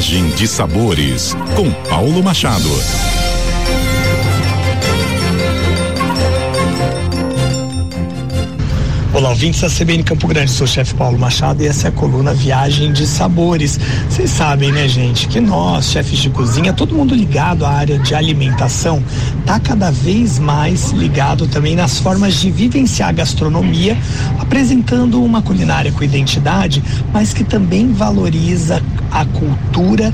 Viagem de Sabores, com Paulo Machado. Olá, ouvintes da CBN Campo Grande, sou o chefe Paulo Machado e essa é a coluna Viagem de Sabores. Vocês sabem, né, gente, que nós, chefes de cozinha, todo mundo ligado à área de alimentação, tá cada vez mais ligado também nas formas de vivenciar a gastronomia, apresentando uma culinária com identidade, mas que também valoriza a cultura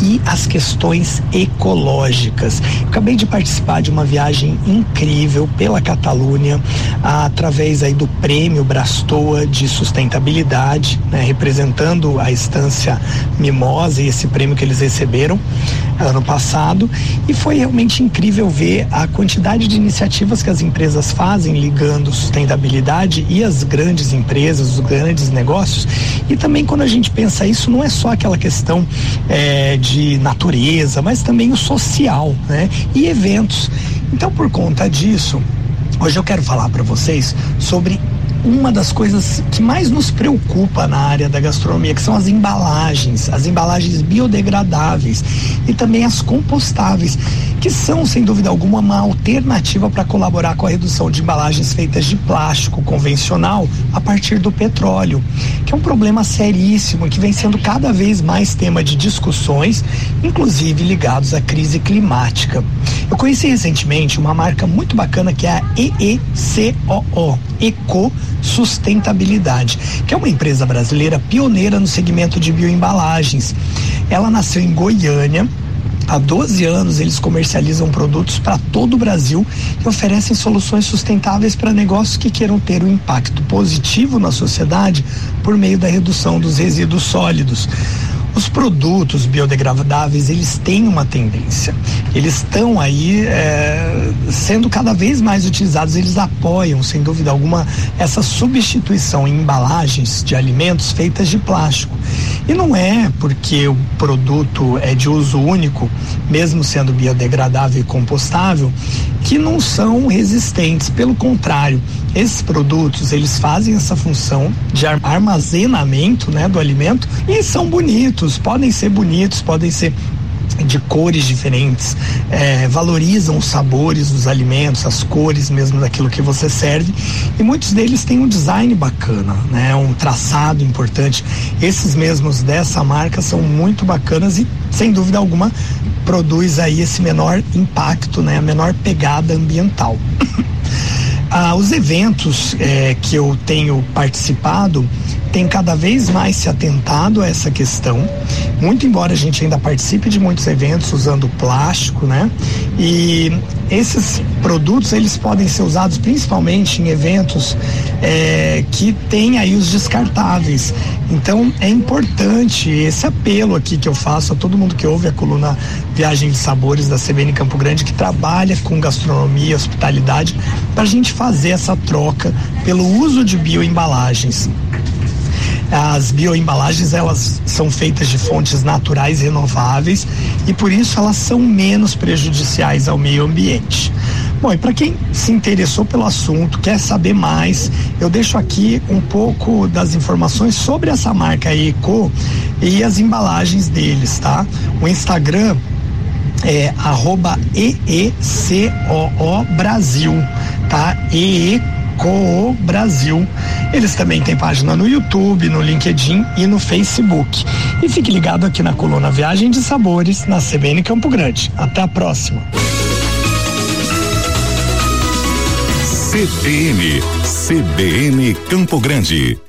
e as questões ecológicas. Acabei de participar de uma viagem incrível pela Catalunha, através aí do prêmio Brastoa de sustentabilidade, né, representando a estância Mimosa e esse prêmio que eles receberam ano passado. E foi realmente incrível ver a quantidade de iniciativas que as empresas fazem ligando sustentabilidade e as grandes empresas, os grandes negócios. E também quando a gente pensa isso, não é só aquela questão é, de de natureza, mas também o social, né? E eventos. Então, por conta disso, hoje eu quero falar para vocês sobre uma das coisas que mais nos preocupa na área da gastronomia, que são as embalagens, as embalagens biodegradáveis e também as compostáveis, que são, sem dúvida alguma, uma alternativa para colaborar com a redução de embalagens feitas de plástico convencional a partir do petróleo, que é um problema seríssimo que vem sendo cada vez mais tema de discussões, inclusive ligados à crise climática. Eu conheci recentemente uma marca muito bacana que é a EECOO, Eco Sustentabilidade, que é uma empresa brasileira pioneira no segmento de bioembalagens. Ela nasceu em Goiânia, Há 12 anos eles comercializam produtos para todo o Brasil e oferecem soluções sustentáveis para negócios que queiram ter um impacto positivo na sociedade por meio da redução dos resíduos sólidos. Os produtos biodegradáveis, eles têm uma tendência. Eles estão aí é, sendo cada vez mais utilizados, eles apoiam, sem dúvida alguma, essa substituição em embalagens de alimentos feitas de plástico. E não é porque o produto é de uso único, mesmo sendo biodegradável e compostável, que não são resistentes. Pelo contrário, esses produtos, eles fazem essa função de armazenamento, né, do alimento e são bonitos podem ser bonitos, podem ser de cores diferentes, é, valorizam os sabores dos alimentos, as cores mesmo daquilo que você serve e muitos deles têm um design bacana, né? Um traçado importante. Esses mesmos dessa marca são muito bacanas e sem dúvida alguma produz aí esse menor impacto, né? A menor pegada ambiental. ah, os eventos é, que eu tenho participado tem cada vez mais se atentado a essa questão, muito embora a gente ainda participe de muitos eventos usando plástico, né? E esses produtos eles podem ser usados principalmente em eventos é, que tem aí os descartáveis. Então é importante esse apelo aqui que eu faço a todo mundo que ouve a coluna Viagem de Sabores da CBN Campo Grande que trabalha com gastronomia, hospitalidade, para a gente fazer essa troca pelo uso de bioembalagens. As bioembalagens elas são feitas de fontes naturais renováveis e por isso elas são menos prejudiciais ao meio ambiente. Bom, e para quem se interessou pelo assunto, quer saber mais, eu deixo aqui um pouco das informações sobre essa marca Eco e as embalagens deles, tá? O Instagram é arroba EECOO Brasil, tá? EECO Coo Brasil. Eles também têm página no YouTube, no LinkedIn e no Facebook. E fique ligado aqui na coluna Viagem de Sabores, na CBN Campo Grande. Até a próxima. CBN, CBN Campo Grande.